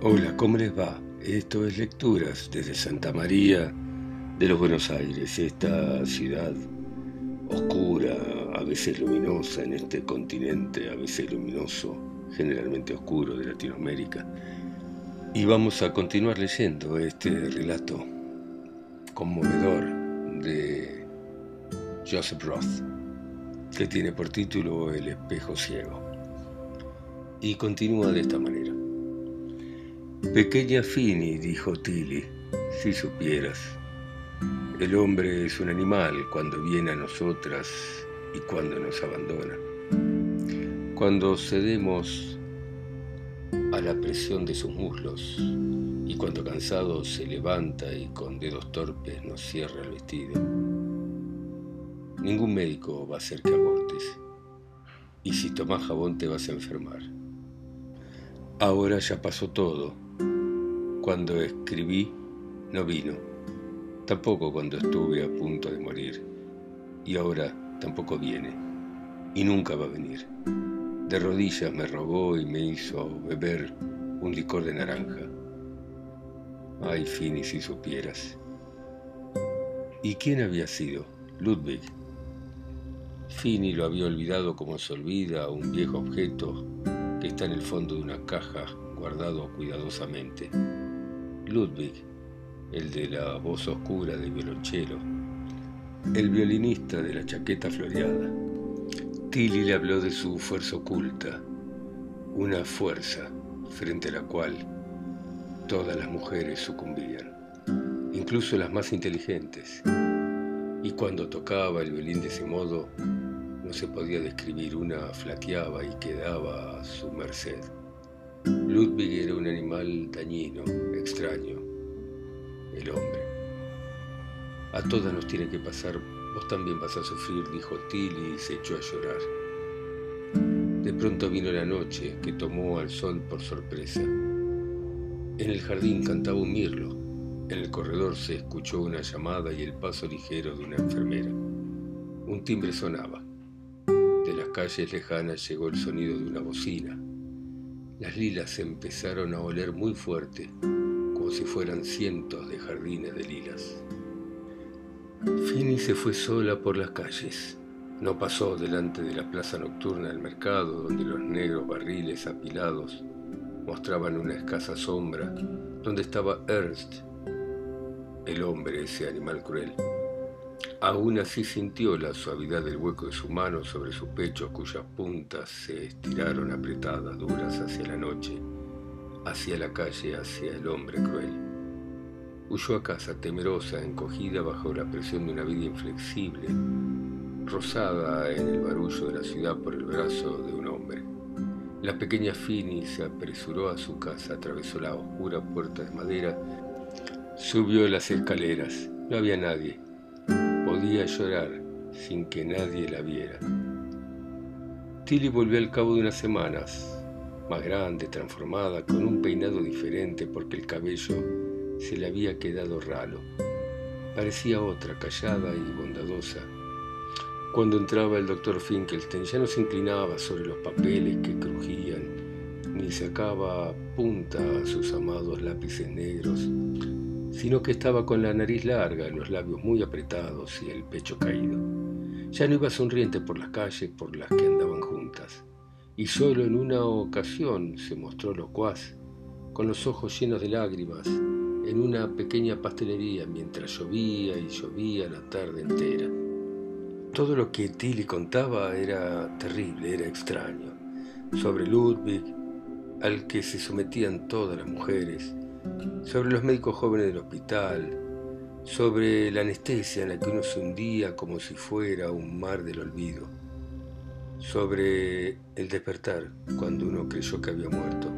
Hola, ¿cómo les va? Esto es Lecturas desde Santa María de los Buenos Aires, esta ciudad oscura, a veces luminosa en este continente, a veces luminoso, generalmente oscuro de Latinoamérica. Y vamos a continuar leyendo este relato conmovedor de Joseph Roth, que tiene por título El espejo ciego. Y continúa de esta manera. Pequeña Fini, dijo Tilly, si supieras. El hombre es un animal cuando viene a nosotras y cuando nos abandona. Cuando cedemos a la presión de sus muslos y cuando cansado se levanta y con dedos torpes nos cierra el vestido. Ningún médico va a hacer que abortes y si tomas jabón te vas a enfermar. Ahora ya pasó todo cuando escribí no vino, tampoco cuando estuve a punto de morir, y ahora tampoco viene, y nunca va a venir. De rodillas me rogó y me hizo beber un licor de naranja. Ay, Fini, si supieras. ¿Y quién había sido? Ludwig. Fini lo había olvidado como se olvida un viejo objeto que está en el fondo de una caja guardado cuidadosamente. Ludwig, el de la voz oscura del violonchelo, el violinista de la chaqueta floreada. Tilly le habló de su fuerza oculta, una fuerza frente a la cual todas las mujeres sucumbían, incluso las más inteligentes. Y cuando tocaba el violín de ese modo, no se podía describir, una flaqueaba y quedaba a su merced. Ludwig era un animal dañino, extraño, el hombre. A todas nos tiene que pasar, vos también vas a sufrir, dijo Tilly y se echó a llorar. De pronto vino la noche que tomó al sol por sorpresa. En el jardín cantaba un mirlo. En el corredor se escuchó una llamada y el paso ligero de una enfermera. Un timbre sonaba. De las calles lejanas llegó el sonido de una bocina. Las lilas empezaron a oler muy fuerte, como si fueran cientos de jardines de lilas. Fini se fue sola por las calles. No pasó delante de la plaza nocturna del mercado, donde los negros barriles apilados mostraban una escasa sombra, donde estaba Ernst, el hombre, ese animal cruel. Aún así sintió la suavidad del hueco de su mano sobre su pecho, cuyas puntas se estiraron apretadas, duras hacia la noche, hacia la calle, hacia el hombre cruel. Huyó a casa temerosa, encogida bajo la presión de una vida inflexible, rosada en el barullo de la ciudad por el brazo de un hombre. La pequeña Fini se apresuró a su casa, atravesó la oscura puerta de madera, subió las escaleras. No había nadie, podía llorar sin que nadie la viera. Tilly volvió al cabo de unas semanas, más grande, transformada, con un peinado diferente porque el cabello se le había quedado ralo. Parecía otra, callada y bondadosa. Cuando entraba el doctor Finkelstein ya no se inclinaba sobre los papeles que crujían, ni sacaba punta a sus amados lápices negros, sino que estaba con la nariz larga, los labios muy apretados y el pecho caído. Ya no iba sonriente por las calles por las que andaban juntas, y solo en una ocasión se mostró locuaz, con los ojos llenos de lágrimas, en una pequeña pastelería mientras llovía y llovía la tarde entera. Todo lo que Tilly contaba era terrible, era extraño, sobre Ludwig, al que se sometían todas las mujeres, sobre los médicos jóvenes del hospital, sobre la anestesia en la que uno se hundía como si fuera un mar del olvido, sobre el despertar cuando uno creyó que había muerto,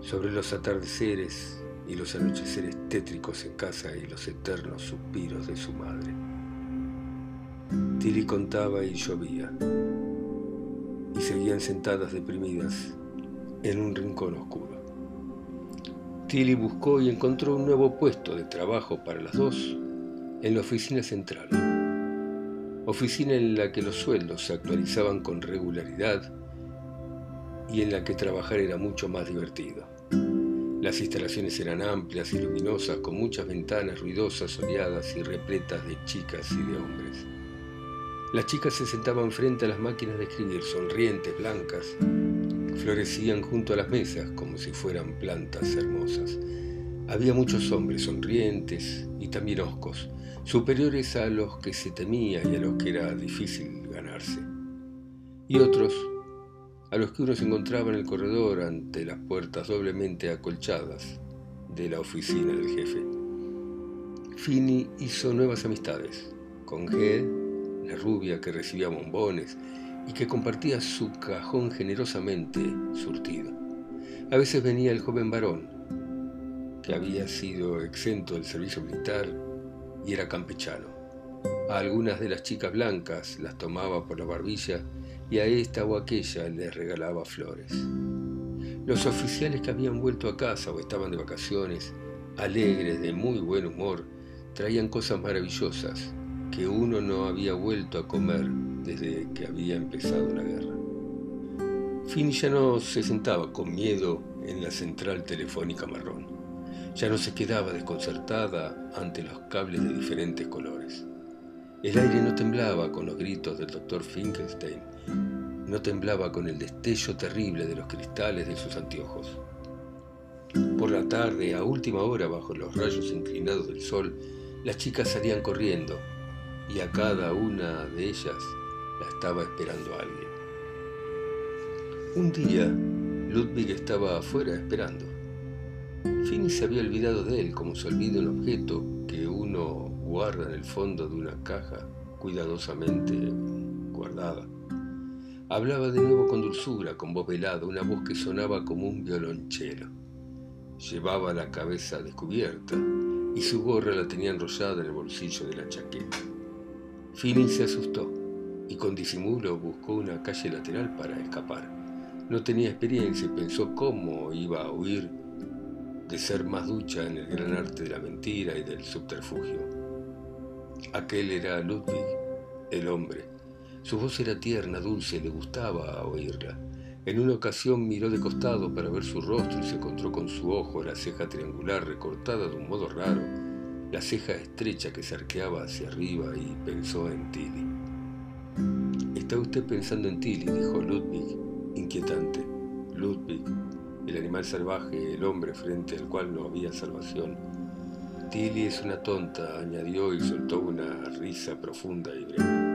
sobre los atardeceres y los anocheceres tétricos en casa y los eternos suspiros de su madre. Tilly contaba y llovía, y seguían sentadas deprimidas en un rincón oscuro. Tilly buscó y encontró un nuevo puesto de trabajo para las dos en la oficina central, oficina en la que los sueldos se actualizaban con regularidad y en la que trabajar era mucho más divertido. Las instalaciones eran amplias y luminosas, con muchas ventanas ruidosas, soleadas y repletas de chicas y de hombres. Las chicas se sentaban frente a las máquinas de escribir, sonrientes, blancas. Florecían junto a las mesas como si fueran plantas hermosas. Había muchos hombres sonrientes y también oscos, superiores a los que se temía y a los que era difícil ganarse. Y otros a los que uno se encontraba en el corredor ante las puertas doblemente acolchadas de la oficina del jefe. Fini hizo nuevas amistades con G la rubia que recibía bombones y que compartía su cajón generosamente surtido. A veces venía el joven varón, que había sido exento del servicio militar y era campechano. A algunas de las chicas blancas las tomaba por la barbilla y a esta o aquella les regalaba flores. Los oficiales que habían vuelto a casa o estaban de vacaciones, alegres, de muy buen humor, traían cosas maravillosas que uno no había vuelto a comer desde que había empezado la guerra. Fini ya no se sentaba con miedo en la central telefónica marrón. Ya no se quedaba desconcertada ante los cables de diferentes colores. El aire no temblaba con los gritos del doctor Finkelstein, no temblaba con el destello terrible de los cristales de sus anteojos. Por la tarde, a última hora, bajo los rayos inclinados del sol, las chicas salían corriendo, y a cada una de ellas la estaba esperando alguien. Un día, Ludwig estaba afuera esperando. Finny se había olvidado de él como se olvida un objeto que uno guarda en el fondo de una caja cuidadosamente guardada. Hablaba de nuevo con dulzura, con voz velada, una voz que sonaba como un violonchelo. Llevaba la cabeza descubierta y su gorra la tenía enrollada en el bolsillo de la chaqueta. Fini se asustó y con disimulo buscó una calle lateral para escapar. No tenía experiencia y pensó cómo iba a huir de ser más ducha en el gran arte de la mentira y del subterfugio. Aquel era Ludwig, el hombre. Su voz era tierna, dulce, le gustaba oírla. En una ocasión miró de costado para ver su rostro y se encontró con su ojo, la ceja triangular recortada de un modo raro la ceja estrecha que se arqueaba hacia arriba y pensó en Tilly. Está usted pensando en Tilly, dijo Ludwig, inquietante. Ludwig, el animal salvaje, el hombre frente al cual no había salvación. Tilly es una tonta, añadió y soltó una risa profunda y breve.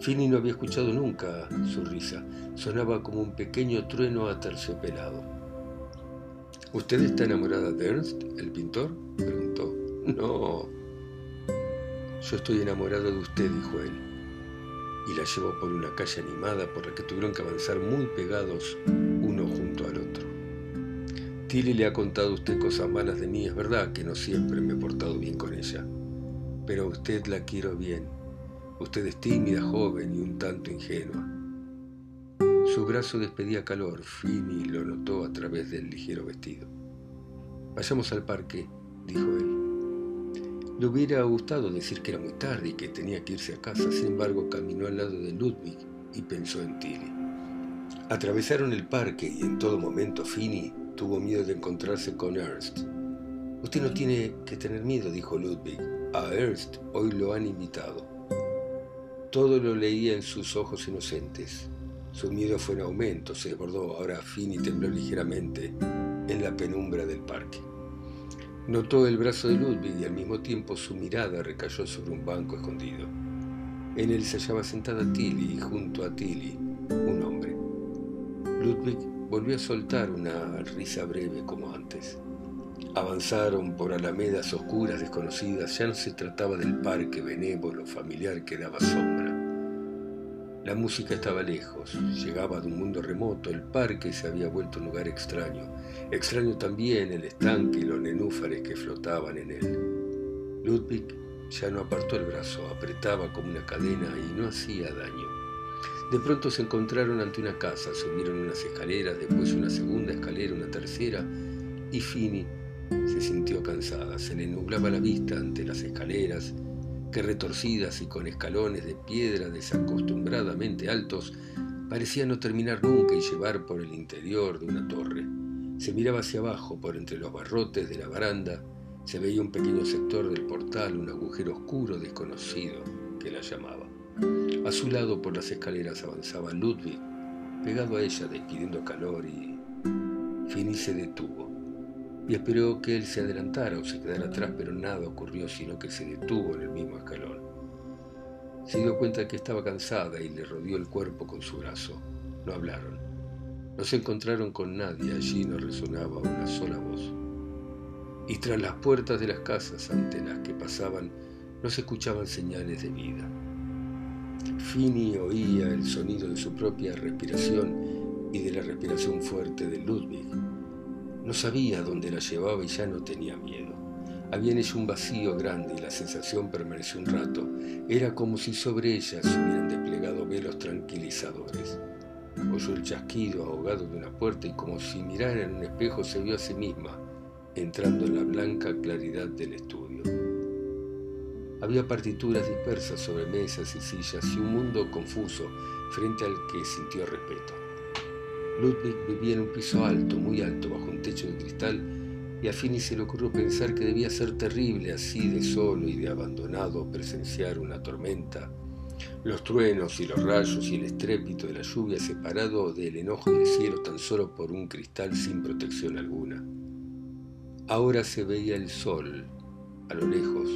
Finny no había escuchado nunca su risa. Sonaba como un pequeño trueno aterciopelado. ¿Usted está enamorada de Ernst, el pintor? preguntó. No, yo estoy enamorado de usted, dijo él, y la llevó por una calle animada por la que tuvieron que avanzar muy pegados uno junto al otro. Tilly le ha contado a usted cosas malas de mí, es verdad que no siempre me he portado bien con ella, pero a usted la quiero bien. Usted es tímida, joven y un tanto ingenua. Su brazo despedía calor, Fini lo notó a través del ligero vestido. Vayamos al parque, dijo él. Le hubiera gustado decir que era muy tarde y que tenía que irse a casa, sin embargo caminó al lado de Ludwig y pensó en Tilly. Atravesaron el parque y en todo momento Finny tuvo miedo de encontrarse con Ernst. Usted no tiene que tener miedo, dijo Ludwig. A Ernst hoy lo han invitado. Todo lo leía en sus ojos inocentes. Su miedo fue en aumento, se desbordó. Ahora Finny tembló ligeramente en la penumbra del parque. Notó el brazo de Ludwig y al mismo tiempo su mirada recayó sobre un banco escondido. En él se hallaba sentada Tilly y junto a Tilly un hombre. Ludwig volvió a soltar una risa breve como antes. Avanzaron por alamedas oscuras desconocidas, ya no se trataba del parque benévolo familiar que daba sombra. La música estaba lejos, llegaba de un mundo remoto, el parque se había vuelto un lugar extraño, extraño también el estanque y los nenúfares que flotaban en él. Ludwig ya no apartó el brazo, apretaba como una cadena y no hacía daño. De pronto se encontraron ante una casa, subieron unas escaleras, después una segunda escalera, una tercera, y Fini se sintió cansada, se le nublaba la vista ante las escaleras, que retorcidas y con escalones de piedra desacostumbradamente altos, parecían no terminar nunca y llevar por el interior de una torre. Se miraba hacia abajo por entre los barrotes de la baranda, se veía un pequeño sector del portal, un agujero oscuro desconocido que la llamaba. A su lado por las escaleras avanzaba Ludwig, pegado a ella, despidiendo calor y... Fini se detuvo y esperó que él se adelantara o se quedara atrás, pero nada ocurrió, sino que se detuvo en el mismo escalón. Se dio cuenta de que estaba cansada y le rodeó el cuerpo con su brazo. No hablaron. No se encontraron con nadie, allí no resonaba una sola voz. Y tras las puertas de las casas ante las que pasaban no se escuchaban señales de vida. Fini oía el sonido de su propia respiración y de la respiración fuerte de Ludwig. No sabía dónde la llevaba y ya no tenía miedo. Había en ella un vacío grande y la sensación permaneció un rato. Era como si sobre ella se hubieran desplegado velos tranquilizadores. Oyó el chasquido ahogado de una puerta y como si mirara en un espejo se vio a sí misma, entrando en la blanca claridad del estudio. Había partituras dispersas sobre mesas y sillas y un mundo confuso frente al que sintió respeto. Ludwig vivía en un piso alto, muy alto, bajo un techo de cristal, y a Fini se le ocurrió pensar que debía ser terrible así de solo y de abandonado presenciar una tormenta, los truenos y los rayos y el estrépito de la lluvia separado del enojo del cielo tan solo por un cristal sin protección alguna. Ahora se veía el sol, a lo lejos,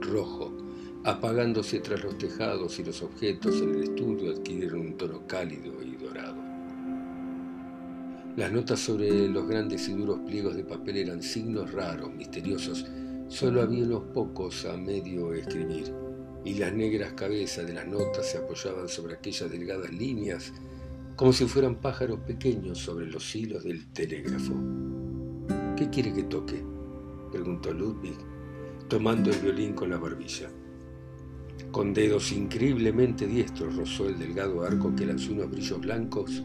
rojo, apagándose tras los tejados y los objetos en el estudio adquirieron un tono cálido y. Las notas sobre los grandes y duros pliegos de papel eran signos raros, misteriosos. Solo había unos pocos a medio escribir, y las negras cabezas de las notas se apoyaban sobre aquellas delgadas líneas, como si fueran pájaros pequeños sobre los hilos del telégrafo. ¿Qué quiere que toque? preguntó Ludwig, tomando el violín con la barbilla. Con dedos increíblemente diestros rozó el delgado arco que lanzó unos brillos blancos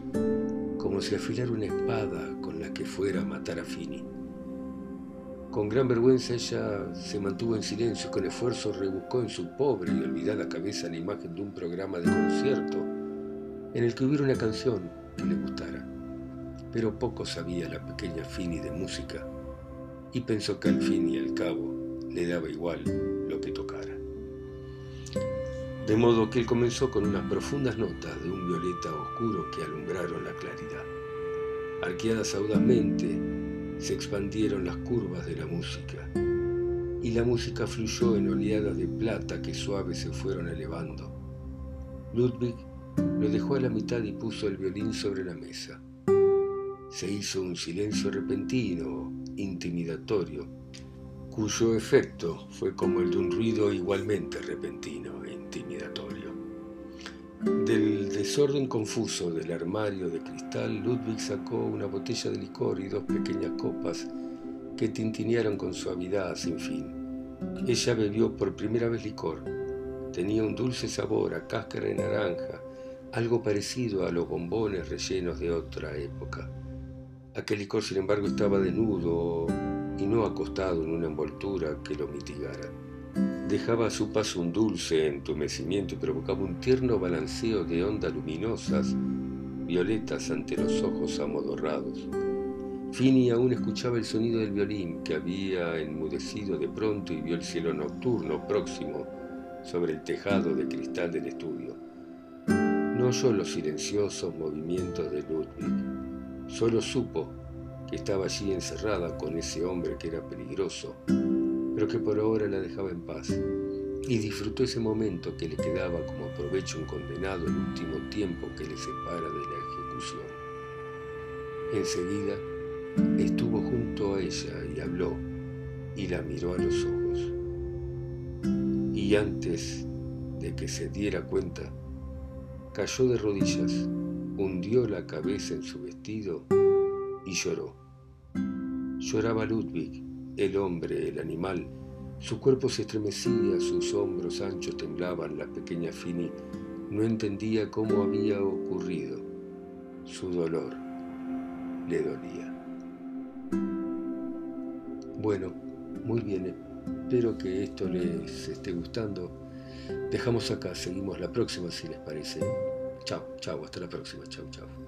como si afilara una espada con la que fuera a matar a Fini. Con gran vergüenza ella se mantuvo en silencio y con esfuerzo rebuscó en su pobre y olvidada cabeza la imagen de un programa de concierto en el que hubiera una canción que le gustara. Pero poco sabía la pequeña Fini de música y pensó que al fin y al cabo le daba igual. De modo que él comenzó con unas profundas notas de un violeta oscuro que alumbraron la claridad. Arqueadas audazmente, se expandieron las curvas de la música, y la música fluyó en oleadas de plata que suaves se fueron elevando. Ludwig lo dejó a la mitad y puso el violín sobre la mesa. Se hizo un silencio repentino, intimidatorio, cuyo efecto fue como el de un ruido igualmente repentino. Del desorden confuso del armario de cristal, Ludwig sacó una botella de licor y dos pequeñas copas que tintinearon con suavidad sin fin. Ella bebió por primera vez licor. Tenía un dulce sabor a cáscara de naranja, algo parecido a los bombones rellenos de otra época. Aquel licor, sin embargo, estaba desnudo y no acostado en una envoltura que lo mitigara. Dejaba a su paso un dulce entumecimiento y provocaba un tierno balanceo de ondas luminosas, violetas ante los ojos amodorrados. Fini aún escuchaba el sonido del violín que había enmudecido de pronto y vio el cielo nocturno próximo sobre el tejado de cristal del estudio. No oyó los silenciosos movimientos de Ludwig, solo supo que estaba allí encerrada con ese hombre que era peligroso, pero que por ahora la dejaba en paz, y disfrutó ese momento que le quedaba como aprovecho un condenado el último tiempo que le separa de la ejecución. Enseguida estuvo junto a ella y habló, y la miró a los ojos. Y antes de que se diera cuenta, cayó de rodillas, hundió la cabeza en su vestido y lloró. Lloraba Ludwig, el hombre, el animal. Su cuerpo se estremecía, sus hombros anchos temblaban, la pequeña Fini no entendía cómo había ocurrido. Su dolor le dolía. Bueno, muy bien, espero que esto les esté gustando. Dejamos acá, seguimos la próxima si les parece. Chao, chao, hasta la próxima, chao, chao.